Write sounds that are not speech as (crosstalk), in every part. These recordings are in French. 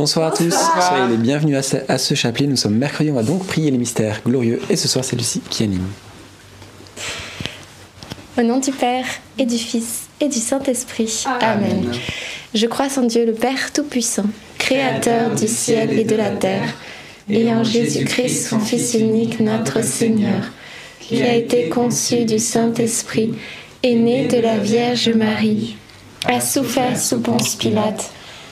Bonsoir à tous, soyez les bienvenus à ce, à ce chapelet. Nous sommes mercredi, on va donc prier les mystères glorieux. Et ce soir, c'est Lucie qui anime. Au nom du Père et du Fils et du Saint-Esprit. Amen. Je crois en Dieu le Père Tout-Puissant, Créateur du ciel et de la terre, et en Jésus-Christ, son Fils unique, notre Seigneur, qui a été conçu du Saint-Esprit, est né de la Vierge Marie, a souffert sous Ponce Pilate,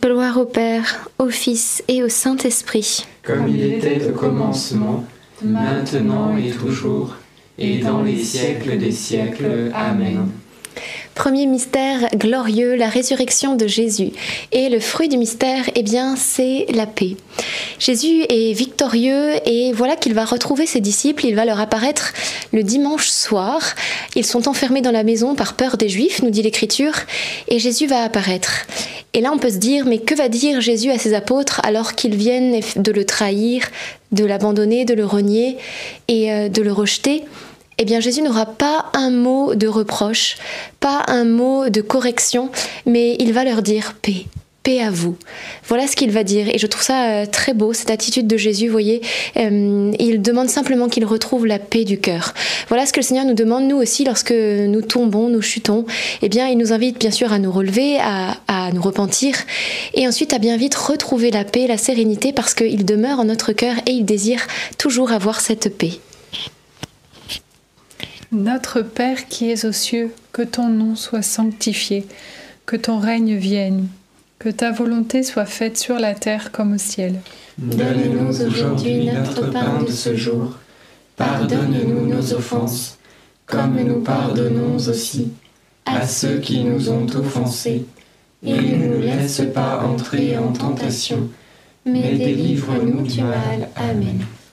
Gloire au Père, au Fils et au Saint-Esprit. Comme il était au commencement, maintenant et toujours, et dans les siècles des siècles. Amen. Premier mystère glorieux, la résurrection de Jésus. Et le fruit du mystère, eh bien, c'est la paix. Jésus est victorieux et voilà qu'il va retrouver ses disciples. Il va leur apparaître le dimanche soir. Ils sont enfermés dans la maison par peur des Juifs, nous dit l'Écriture, et Jésus va apparaître. Et là, on peut se dire, mais que va dire Jésus à ses apôtres alors qu'ils viennent de le trahir, de l'abandonner, de le renier et euh, de le rejeter? Eh bien Jésus n'aura pas un mot de reproche, pas un mot de correction, mais il va leur dire paix. Paix à vous. Voilà ce qu'il va dire. Et je trouve ça euh, très beau, cette attitude de Jésus. Vous voyez, euh, il demande simplement qu'il retrouve la paix du cœur. Voilà ce que le Seigneur nous demande, nous aussi, lorsque nous tombons, nous chutons. Eh bien, il nous invite bien sûr à nous relever, à, à nous repentir, et ensuite à bien vite retrouver la paix, la sérénité, parce qu'il demeure en notre cœur et il désire toujours avoir cette paix. Notre Père qui es aux cieux, que ton nom soit sanctifié, que ton règne vienne, que ta volonté soit faite sur la terre comme au ciel. Donne-nous aujourd'hui notre pain de ce jour. Pardonne-nous nos offenses, comme nous pardonnons aussi à ceux qui nous ont offensés. Et ne nous laisse pas entrer en tentation, mais délivre-nous du mal. Amen.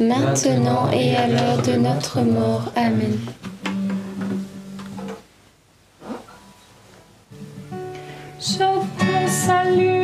maintenant et à l'heure de notre mort. Amen. Je te salue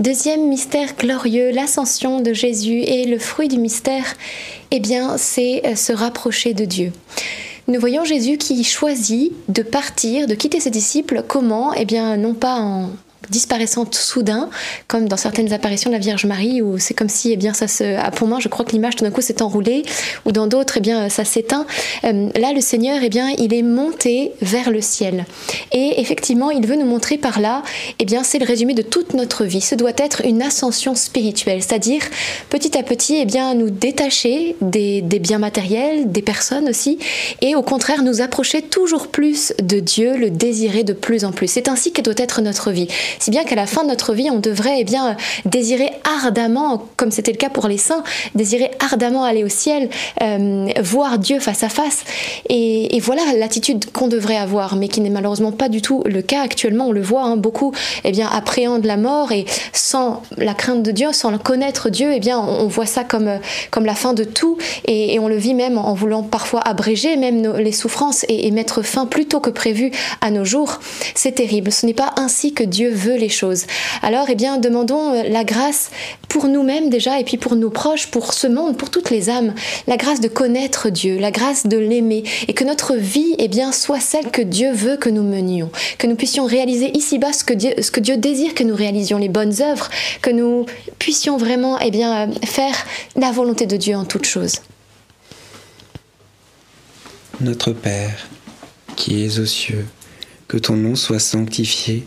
Deuxième mystère glorieux, l'ascension de Jésus et le fruit du mystère, eh bien, c'est euh, se rapprocher de Dieu. Nous voyons Jésus qui choisit de partir, de quitter ses disciples. Comment? Eh bien, non pas en disparaissant soudain, comme dans certaines apparitions de la Vierge Marie, où c'est comme si, eh bien, ça se, ah, pour moi, je crois que l'image tout d'un coup s'est enroulée, ou dans d'autres, eh bien, ça s'éteint. Euh, là, le Seigneur, eh bien, il est monté vers le ciel. Et effectivement, il veut nous montrer par là, eh bien, c'est le résumé de toute notre vie. Ce doit être une ascension spirituelle, c'est-à-dire petit à petit, eh bien, nous détacher des, des biens matériels, des personnes aussi, et au contraire, nous approcher toujours plus de Dieu, le désirer de plus en plus. C'est ainsi que doit être notre vie. Si bien qu'à la fin de notre vie, on devrait eh bien désirer ardemment, comme c'était le cas pour les saints, désirer ardemment aller au ciel, euh, voir Dieu face à face. Et, voilà l'attitude qu'on devrait avoir, mais qui n'est malheureusement pas du tout le cas actuellement. On le voit, hein, beaucoup eh bien appréhendent la mort et sans la crainte de Dieu, sans connaître Dieu, eh bien on, voit ça comme comme la fin de tout et, on le vit même en voulant parfois abréger même les souffrances et, et mettre fin plus tôt que prévu à nos jours. C'est terrible. Ce n'est pas ainsi que Dieu veut les choses. Alors, eh bien, demandons euh, la grâce pour nous-mêmes déjà et puis pour nos proches, pour ce monde, pour toutes les âmes, la grâce de connaître Dieu, la grâce de l'aimer et que notre vie, eh bien, soit celle que Dieu veut que nous menions, que nous puissions réaliser ici-bas ce que Dieu, désire que nous réalisions, les bonnes œuvres, que nous puissions vraiment, eh bien, faire la volonté de Dieu en toutes choses. Notre Père, qui es aux cieux, que ton nom soit sanctifié,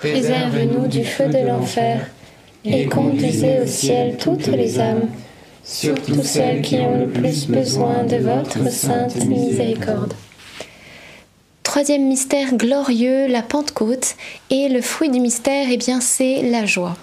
Préserve-nous du feu de l'enfer et conduisez au ciel toutes les âmes, surtout celles qui ont le plus besoin de votre sainte miséricorde. Troisième mystère glorieux, la Pentecôte, et le fruit du mystère, eh bien, c'est la joie.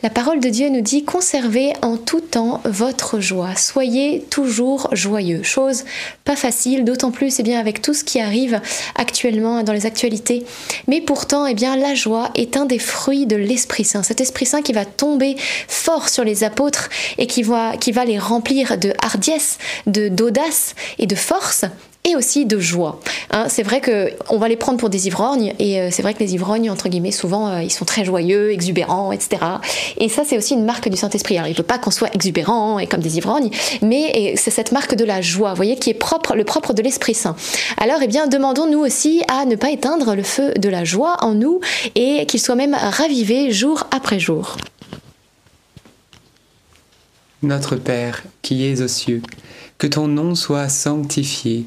La parole de Dieu nous dit conservez en tout temps votre joie, soyez toujours joyeux. Chose pas facile, d'autant plus eh bien avec tout ce qui arrive actuellement dans les actualités. Mais pourtant, eh bien la joie est un des fruits de l'Esprit Saint. Cet Esprit Saint qui va tomber fort sur les apôtres et qui va, les remplir de hardiesse, d'audace et de force et aussi de joie. Hein, c'est vrai que on va les prendre pour des ivrognes et euh, c'est vrai que les ivrognes entre guillemets souvent euh, ils sont très joyeux, exubérants, etc. Et ça c'est aussi une marque du Saint-Esprit. Alors il ne veut pas qu'on soit exubérant et comme des ivrognes, mais c'est cette marque de la joie, vous voyez, qui est propre, le propre de l'Esprit Saint. Alors eh bien demandons-nous aussi à ne pas éteindre le feu de la joie en nous et qu'il soit même ravivé jour après jour. Notre Père qui es aux cieux, que ton nom soit sanctifié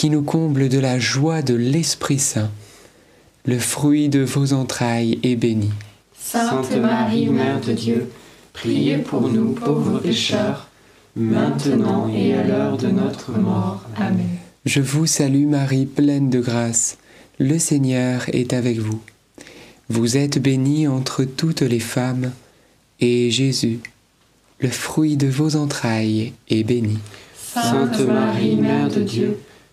qui nous comble de la joie de l'Esprit Saint, le fruit de vos entrailles est béni. Sainte Marie, Mère de Dieu, priez pour nous pauvres pécheurs, maintenant et à l'heure de notre mort. Amen. Je vous salue Marie, pleine de grâce. Le Seigneur est avec vous. Vous êtes bénie entre toutes les femmes, et Jésus, le fruit de vos entrailles, est béni. Sainte Marie, Mère de Dieu,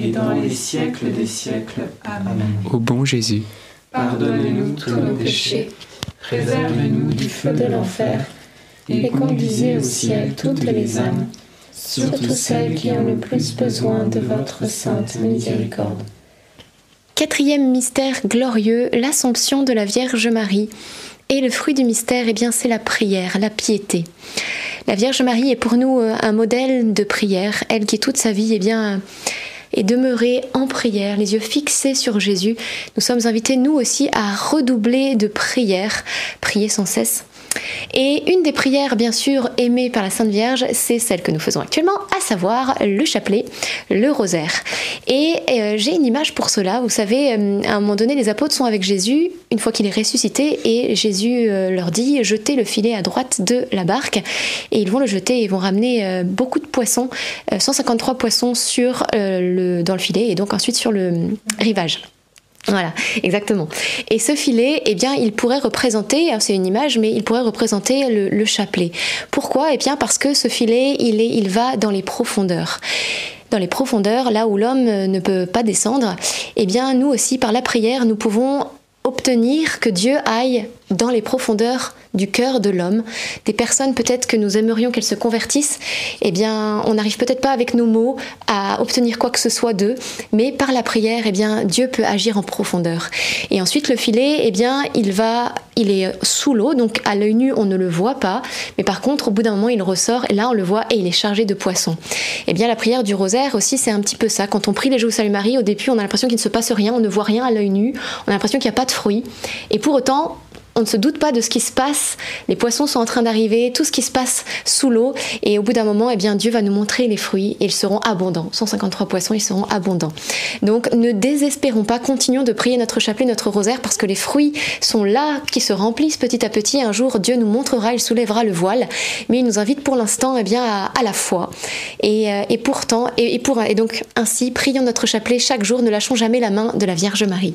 et dans les siècles des siècles. Amen. au bon Jésus. Pardonnez-nous tous nos péchés, préservez-nous du feu de l'enfer, et conduisez au ciel toutes les âmes, surtout celles qui ont le plus besoin de votre sainte miséricorde. Quatrième mystère glorieux, l'Assomption de la Vierge Marie. Et le fruit du mystère, eh bien, c'est la prière, la piété. La Vierge Marie est pour nous euh, un modèle de prière. Elle qui toute sa vie, eh bien, est demeurée en prière, les yeux fixés sur Jésus. Nous sommes invités, nous aussi, à redoubler de prière, prier sans cesse. Et une des prières, bien sûr, aimées par la Sainte Vierge, c'est celle que nous faisons actuellement, à savoir le chapelet, le rosaire. Et euh, j'ai une image pour cela. Vous savez, euh, à un moment donné, les apôtres sont avec Jésus une fois qu'il est ressuscité et Jésus euh, leur dit jetez le filet à droite de la barque. Et ils vont le jeter et vont ramener beaucoup de poissons, 153 poissons sur, le, dans le filet et donc ensuite sur le rivage. Voilà, exactement. Et ce filet, eh bien, il pourrait représenter, c'est une image, mais il pourrait représenter le, chapelet. Pourquoi? Eh bien, parce que ce filet, il, est, il va dans les profondeurs dans les profondeurs, là où l'homme ne peut pas descendre, eh bien nous aussi par la prière, nous pouvons obtenir que Dieu aille dans les profondeurs du cœur de l'homme, des personnes peut-être que nous aimerions qu'elles se convertissent, eh bien, on n'arrive peut-être pas avec nos mots à obtenir quoi que ce soit d'eux, mais par la prière, eh bien, Dieu peut agir en profondeur. Et ensuite, le filet, eh bien, il va, il est sous l'eau, donc à l'œil nu, on ne le voit pas, mais par contre, au bout d'un moment, il ressort, et là, on le voit, et il est chargé de poissons. Eh bien, la prière du rosaire aussi, c'est un petit peu ça. Quand on prie les Jours Salut Marie, au début, on a l'impression qu'il ne se passe rien, on ne voit rien à l'œil nu, on a l'impression qu'il n'y a pas de fruits, et pour autant, on ne se doute pas de ce qui se passe. Les poissons sont en train d'arriver, tout ce qui se passe sous l'eau. Et au bout d'un moment, eh bien, Dieu va nous montrer les fruits et ils seront abondants. 153 poissons, ils seront abondants. Donc ne désespérons pas, continuons de prier notre chapelet, notre rosaire, parce que les fruits sont là, qui se remplissent petit à petit. Un jour, Dieu nous montrera, il soulèvera le voile. Mais il nous invite pour l'instant eh bien, à, la foi. Et, euh, pourtant, et, et donc ainsi, prions notre chapelet chaque jour, ne lâchons jamais la main de la Vierge Marie.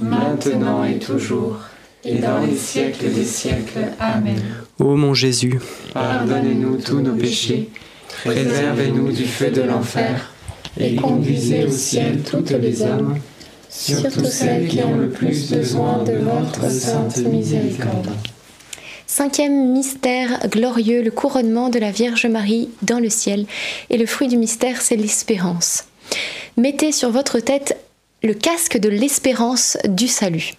maintenant et toujours, et dans les siècles des siècles. Amen. Ô mon Jésus, pardonnez-nous tous nos péchés, préservez-nous du feu de l'enfer, et conduisez au ciel toutes les âmes, surtout celles qui ont le plus besoin de votre sainte miséricorde. Cinquième mystère glorieux, le couronnement de la Vierge Marie dans le ciel. Et le fruit du mystère, c'est l'espérance. Mettez sur votre tête le casque de l'espérance du salut.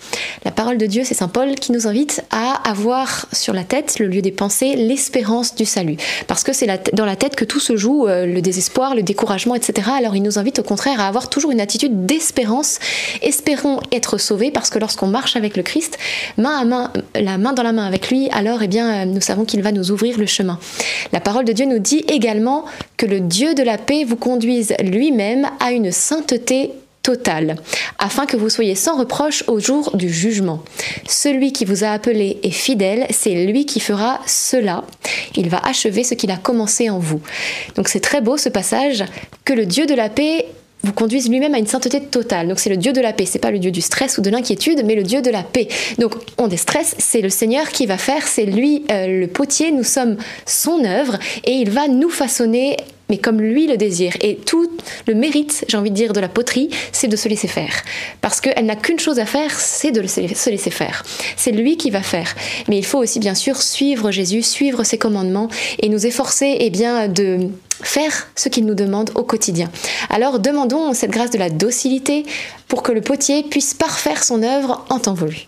La parole de Dieu, c'est Saint Paul qui nous invite à avoir sur la tête, le lieu des pensées, l'espérance du salut. Parce que c'est dans la tête que tout se joue, euh, le désespoir, le découragement, etc. Alors il nous invite au contraire à avoir toujours une attitude d'espérance. Espérons être sauvés parce que lorsqu'on marche avec le Christ, main à main, la main dans la main avec lui, alors eh bien, euh, nous savons qu'il va nous ouvrir le chemin. La parole de Dieu nous dit également que le Dieu de la paix vous conduise lui-même à une sainteté Total, afin que vous soyez sans reproche au jour du jugement. Celui qui vous a appelé est fidèle, c'est lui qui fera cela. Il va achever ce qu'il a commencé en vous. Donc c'est très beau ce passage, que le Dieu de la paix vous conduise lui-même à une sainteté totale. Donc c'est le Dieu de la paix, c'est pas le Dieu du stress ou de l'inquiétude, mais le Dieu de la paix. Donc on déstresse, c'est le Seigneur qui va faire, c'est lui euh, le potier, nous sommes son œuvre et il va nous façonner mais comme lui le désire. Et tout le mérite, j'ai envie de dire, de la poterie, c'est de se laisser faire. Parce qu'elle n'a qu'une chose à faire, c'est de se laisser faire. C'est lui qui va faire. Mais il faut aussi, bien sûr, suivre Jésus, suivre ses commandements et nous efforcer, eh bien, de faire ce qu'il nous demande au quotidien. Alors demandons cette grâce de la docilité pour que le potier puisse parfaire son œuvre en temps voulu.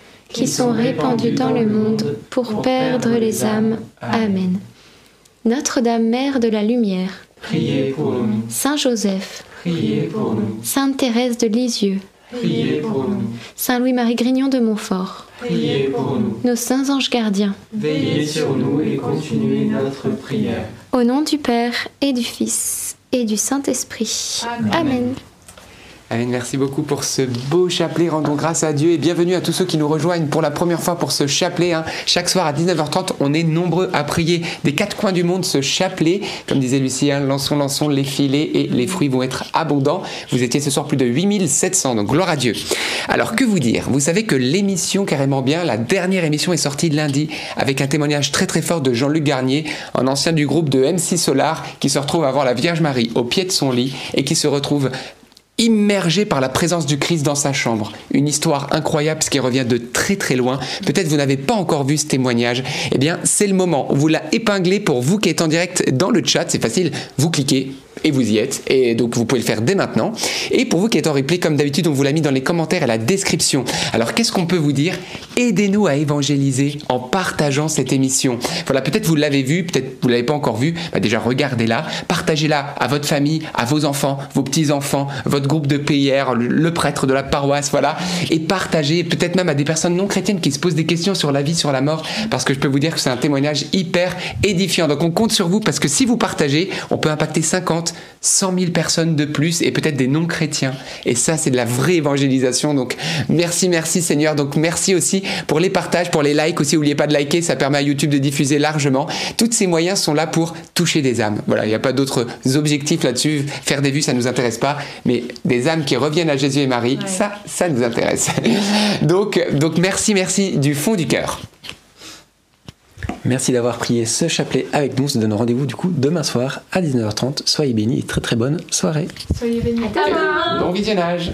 qui sont répandus dans le monde pour perdre les âmes. Amen. Notre-Dame Mère de la Lumière, priez pour nous. Saint Joseph, priez pour nous. Sainte Thérèse de Lisieux, priez pour nous. Saint Louis-Marie Grignon de Montfort, priez pour nous. Nos saints anges gardiens, veillez sur nous et continuez notre prière. Au nom du Père et du Fils et du Saint-Esprit. Amen. Amen. Merci beaucoup pour ce beau chapelet. Rendons grâce à Dieu et bienvenue à tous ceux qui nous rejoignent pour la première fois pour ce chapelet. Hein. Chaque soir à 19h30, on est nombreux à prier des quatre coins du monde ce chapelet. Comme disait Lucie, hein, lançons, lançons les filets et les fruits vont être abondants. Vous étiez ce soir plus de 8700, donc gloire à Dieu. Alors que vous dire? Vous savez que l'émission Carrément Bien, la dernière émission est sortie lundi avec un témoignage très très fort de Jean-Luc Garnier, un ancien du groupe de MC Solar qui se retrouve à voir la Vierge Marie au pied de son lit et qui se retrouve immergé par la présence du Christ dans sa chambre. Une histoire incroyable, qui revient de très très loin. Peut-être vous n'avez pas encore vu ce témoignage. Eh bien, c'est le moment. Vous l'a épinglé pour vous qui êtes en direct dans le chat. C'est facile. Vous cliquez, et vous y êtes. Et donc vous pouvez le faire dès maintenant. Et pour vous qui êtes en replay, comme d'habitude, on vous l'a mis dans les commentaires et la description. Alors qu'est-ce qu'on peut vous dire? Aidez-nous à évangéliser en partageant cette émission. Voilà, peut-être vous l'avez vu, peut-être vous l'avez pas encore vu. Bah déjà regardez-la, partagez-la à votre famille, à vos enfants, vos petits-enfants, votre groupe de prière, le prêtre de la paroisse, voilà. Et partagez peut-être même à des personnes non chrétiennes qui se posent des questions sur la vie, sur la mort, parce que je peux vous dire que c'est un témoignage hyper édifiant. Donc on compte sur vous parce que si vous partagez, on peut impacter 50 100 000 personnes de plus et peut-être des non-chrétiens. Et ça, c'est de la vraie évangélisation. Donc, merci, merci Seigneur. Donc, merci aussi pour les partages, pour les likes aussi. N'oubliez pas de liker, ça permet à YouTube de diffuser largement. Tous ces moyens sont là pour toucher des âmes. Voilà, il n'y a pas d'autres objectifs là-dessus. Faire des vues, ça ne nous intéresse pas. Mais des âmes qui reviennent à Jésus et Marie, ça, ça nous intéresse. (laughs) donc, donc, merci, merci du fond du cœur. Merci d'avoir prié ce chapelet avec nous. On se donne rendez-vous du coup demain soir à 19h30. Soyez bénis et très très bonne soirée. Soyez bénis. Bon visionnage.